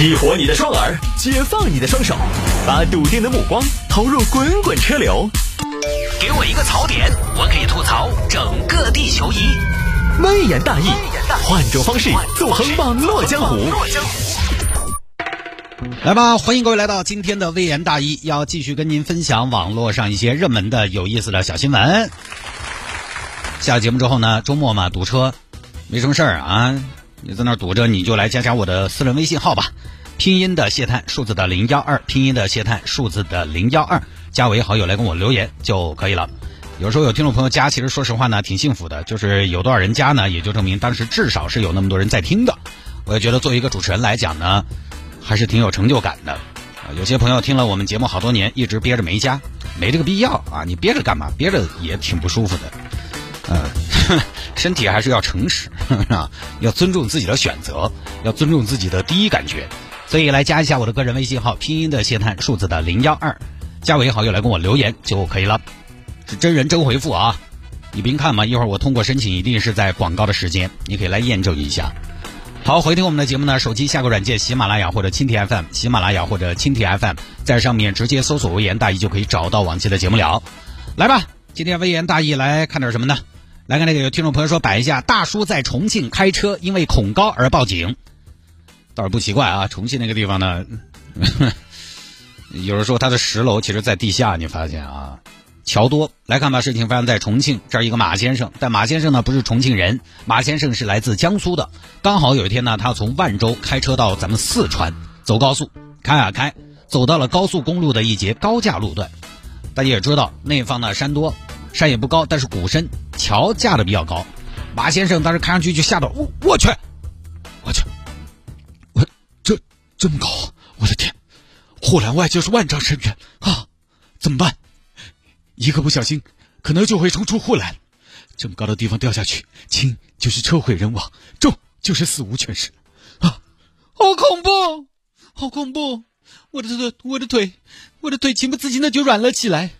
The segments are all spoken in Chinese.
激活你的双耳，解放你的双手，把笃定的目光投入滚滚车流。给我一个槽点，我可以吐槽整个地球仪。微言大义，换种方式纵横网络江湖。来吧，欢迎各位来到今天的微言大义，要继续跟您分享网络上一些热门的、有意思的小新闻。下了节目之后呢，周末嘛堵车，没什么事儿啊，你在那儿堵着，你就来加加我的私人微信号吧，拼音的谢探，数字的零幺二，拼音的谢探，数字的零幺二，加为好友来跟我留言就可以了。有时候有听众朋友加，其实说实话呢，挺幸福的，就是有多少人加呢，也就证明当时至少是有那么多人在听的。我也觉得作为一个主持人来讲呢，还是挺有成就感的。有些朋友听了我们节目好多年，一直憋着没加，没这个必要啊！你憋着干嘛？憋着也挺不舒服的。身体还是要诚实 啊，要尊重自己的选择，要尊重自己的第一感觉。所以来加一下我的个人微信号，拼音的谢探，数字的零幺二，加为好友来跟我留言就可以了。是真人真回复啊！你别看嘛，一会儿我通过申请，一定是在广告的时间，你可以来验证一下。好，回听我们的节目呢，手机下个软件喜马拉雅或者蜻蜓 FM，喜马拉雅或者蜻蜓 FM，在上面直接搜索“微言大义”就可以找到往期的节目了。来吧，今天微言大义来看点什么呢？来看那个有听众朋友说摆一下，大叔在重庆开车因为恐高而报警，倒是不奇怪啊。重庆那个地方呢，有人说他的十楼其实在地下，你发现啊。桥多来看吧，事情发生在重庆，这儿一个马先生，但马先生呢不是重庆人，马先生是来自江苏的。刚好有一天呢，他从万州开车到咱们四川走高速，开啊开，走到了高速公路的一节高架路段。大家也知道，那方呢山多，山也不高，但是谷深，桥架的比较高。马先生当时看上去就吓到，我我去，我去，我这这么高，我的天，护栏外就是万丈深渊啊，怎么办？一个不小心，可能就会冲出护栏。这么高的地方掉下去，轻就是车毁人亡，重就是死无全尸。啊，好恐怖，好恐怖！我的腿，我的腿，我的腿情不自禁的就软了起来，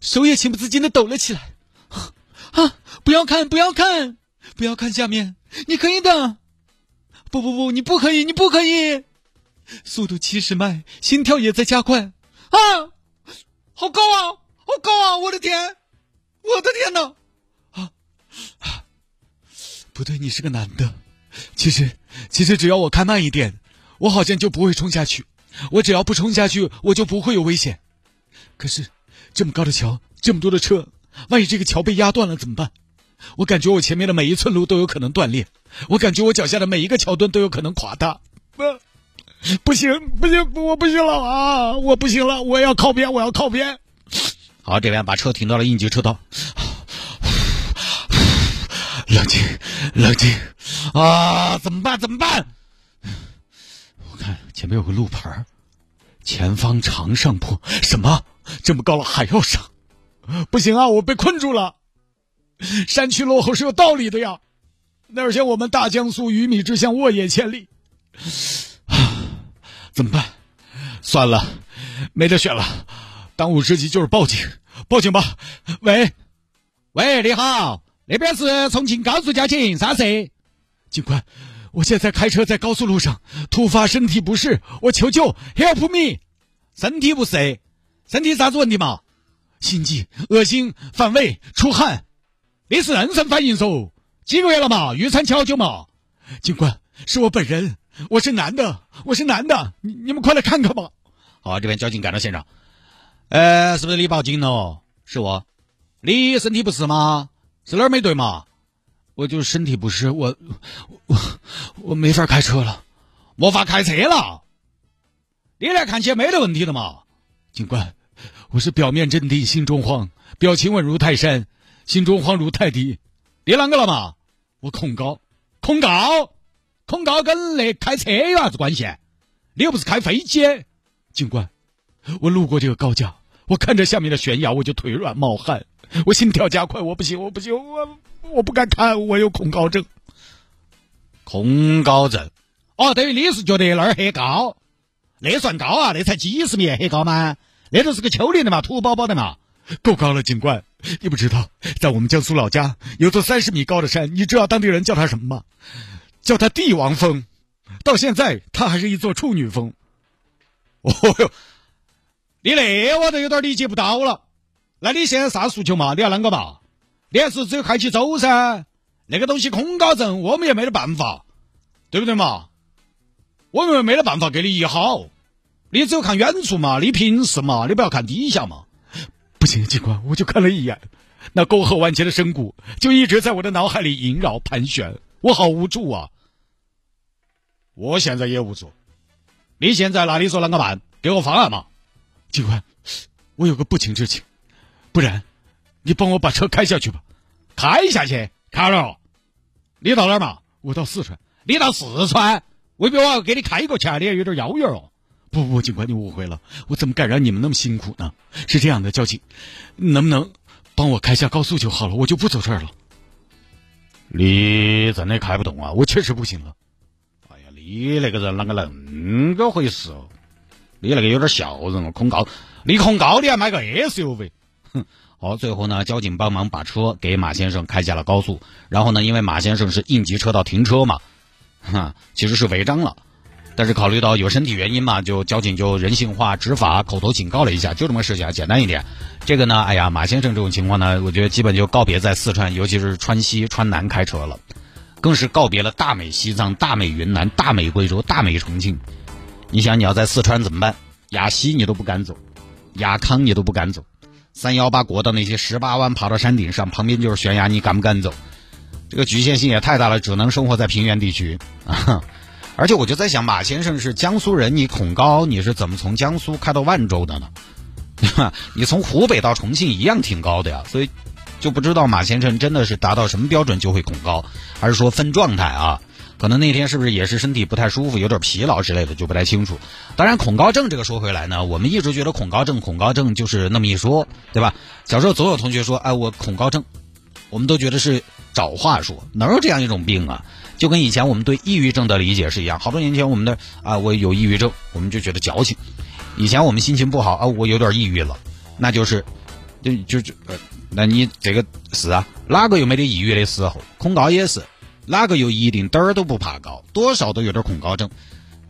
手也情不自禁的抖了起来。啊！啊不要看，不要看，不要看下面，你可以的。不不不，你不可以，你不可以。速度七十迈，心跳也在加快。啊，好高啊！好高啊！我的天，我的天哪！啊啊！不对，你是个男的。其实，其实只要我开慢一点，我好像就不会冲下去。我只要不冲下去，我就不会有危险。可是，这么高的桥，这么多的车，万一这个桥被压断了怎么办？我感觉我前面的每一寸路都有可能断裂，我感觉我脚下的每一个桥墩都有可能垮塌。不，不行，不行，我不行了啊！我不行了，我要靠边，我要靠边。好，这边把车停到了应急车道。冷静，冷静啊！怎么办？怎么办？我看前面有个路牌前方长上坡。什么？这么高了还要上？不行啊！我被困住了。山区落后是有道理的呀。那儿像我们大江苏鱼米之乡，沃野千里。啊怎么办？算了，没得选了。当务之急就是报警，报警吧！喂，喂，你好，那边是重庆高速交警，啥事？警官，我现在开车在高速路上，突发身体不适，我求救，Help me！身体不适，身体啥子问题嘛？心悸、恶心、反胃、出汗，你是妊娠反应嗦？几个月了嘛？预产期好久嘛？警官，是我本人，我是男的，我是男的，你你们快来看看吧！好，这边交警赶到现场。呃，是不是你报警了？是我，你身体不适吗？是哪儿没对嘛？我就身体不适，我我我没法开车了，没法开车了。你来看起来没得问题的嘛？警官，我是表面镇定，心中慌，表情稳如泰山，心中慌如泰迪。你啷个了嘛？我恐高，恐高，恐高跟那开车有啥子关系？你又不是开飞机，警官。我路过这个高架，我看着下面的悬崖，我就腿软冒汗，我心跳加快，我不行，我不行，我我不敢看，我有恐高症。恐高症？哦，等于你是觉得那儿很高？那算高啊？那才几十米，很高吗？那都是个丘陵的嘛，土包包的嘛，够高了，警官。你不知道，在我们江苏老家有座三十米高的山，你知道当地人叫它什么吗？叫它帝王峰。到现在它还是一座处女峰。哦哟，你那我都有点理解不到了。那你现在啥诉求嘛？你要啷个嘛？你还是只有开起走噻？那个东西恐高症，我们也没得办法，对不对嘛？我们没得办法给你医好，你只有看远处嘛，你平时嘛，你不要看底下嘛。不行，警官，我就看了一眼，那沟壑万千的深谷就一直在我的脑海里萦绕盘旋，我好无助啊！我现在也无助。你现在那你说啷个办？给我方案嘛！警官，我有个不情之请，不然你帮我把车开下去吧。开下去？卡了？你到哪儿嘛？我到四川。你到四川？未必我要给你开过去啊！你也有点遥远哦。不不，警官你误会了，我怎么敢让你们那么辛苦呢？是这样的，交警，能不能帮我开下高速就好了，我就不走这儿了。你真的开不动啊？我确实不行了。哎呀，你那个人啷个恁个回事哦？你那个有点笑人哦，恐高，你恐高你还买个 SUV？哼！好，最后呢，交警帮忙把车给马先生开下了高速，然后呢，因为马先生是应急车道停车嘛，哈，其实是违章了。但是考虑到有身体原因嘛，就交警就人性化执法，口头警告了一下，就这么事情，简单一点。这个呢，哎呀，马先生这种情况呢，我觉得基本就告别在四川，尤其是川西、川南开车了，更是告别了大美西藏、大美云南、大美贵州、大美重庆。你想你要在四川怎么办？亚西你都不敢走，亚康你都不敢走，三幺八国道那些十八弯，爬到山顶上，旁边就是悬崖，你敢不敢走？这个局限性也太大了，只能生活在平原地区啊。而且我就在想，马先生是江苏人，你恐高，你是怎么从江苏开到万州的呢？你从湖北到重庆一样挺高的呀，所以就不知道马先生真的是达到什么标准就会恐高，还是说分状态啊？可能那天是不是也是身体不太舒服，有点疲劳之类的，就不太清楚。当然，恐高症这个说回来呢，我们一直觉得恐高症，恐高症就是那么一说，对吧？小时候总有同学说，哎，我恐高症，我们都觉得是找话说，哪有这样一种病啊？就跟以前我们对抑郁症的理解是一样，好多年前我们的啊，我有抑郁症，我们就觉得矫情。以前我们心情不好啊，我有点抑郁了，那就是，就就就呃，那你这个是啊，哪个又没得抑郁的时候？恐高也是，哪个又一定点儿都不怕高，多少都有点恐高症。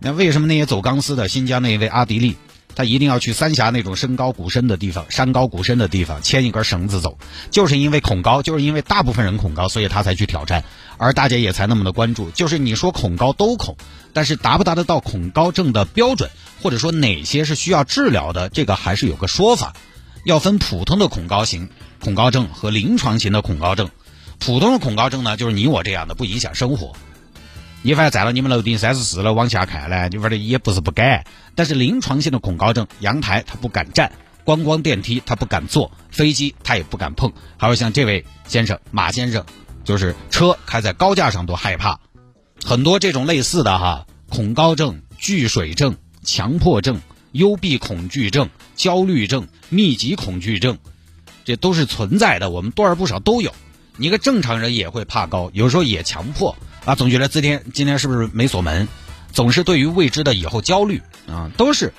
那为什么那些走钢丝的新疆那一位阿迪丽？他一定要去三峡那种身高谷深的地方，山高谷深的地方牵一根绳子走，就是因为恐高，就是因为大部分人恐高，所以他才去挑战，而大家也才那么的关注。就是你说恐高都恐，但是达不达得到恐高症的标准，或者说哪些是需要治疗的，这个还是有个说法，要分普通的恐高型恐高症和临床型的恐高症。普通的恐高症呢，就是你我这样的，不影响生活。你反正站到你们楼顶三十四楼往下看呢，你反正也不是不敢。但是临床性的恐高症，阳台他不敢站，观光电梯他不敢坐，飞机他也不敢碰。还有像这位先生马先生，就是车开在高架上都害怕。很多这种类似的哈，恐高症、惧水症、强迫症、幽闭恐惧症、焦虑症、密集恐惧症，这都是存在的。我们多而不少都有。你个正常人也会怕高，有时候也强迫。啊，总觉得今天今天是不是没锁门？总是对于未知的以后焦虑啊，都是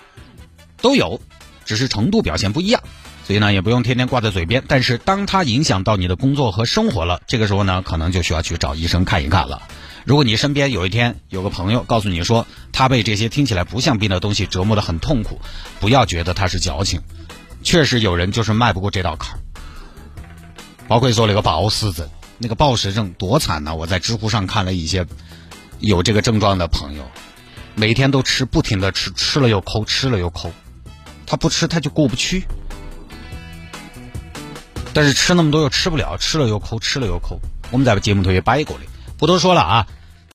都有，只是程度表现不一样。所以呢，也不用天天挂在嘴边。但是当它影响到你的工作和生活了，这个时候呢，可能就需要去找医生看一看了。如果你身边有一天有个朋友告诉你说他被这些听起来不像病的东西折磨得很痛苦，不要觉得他是矫情，确实有人就是迈不过这道坎儿。包括说那个暴食症。那个暴食症多惨呢！我在知乎上看了一些有这个症状的朋友，每天都吃，不停的吃，吃了又抠，吃了又抠，他不吃他就过不去，但是吃那么多又吃不了，吃了又抠，吃了又抠。我们在节目头也掰过的，不多说了啊。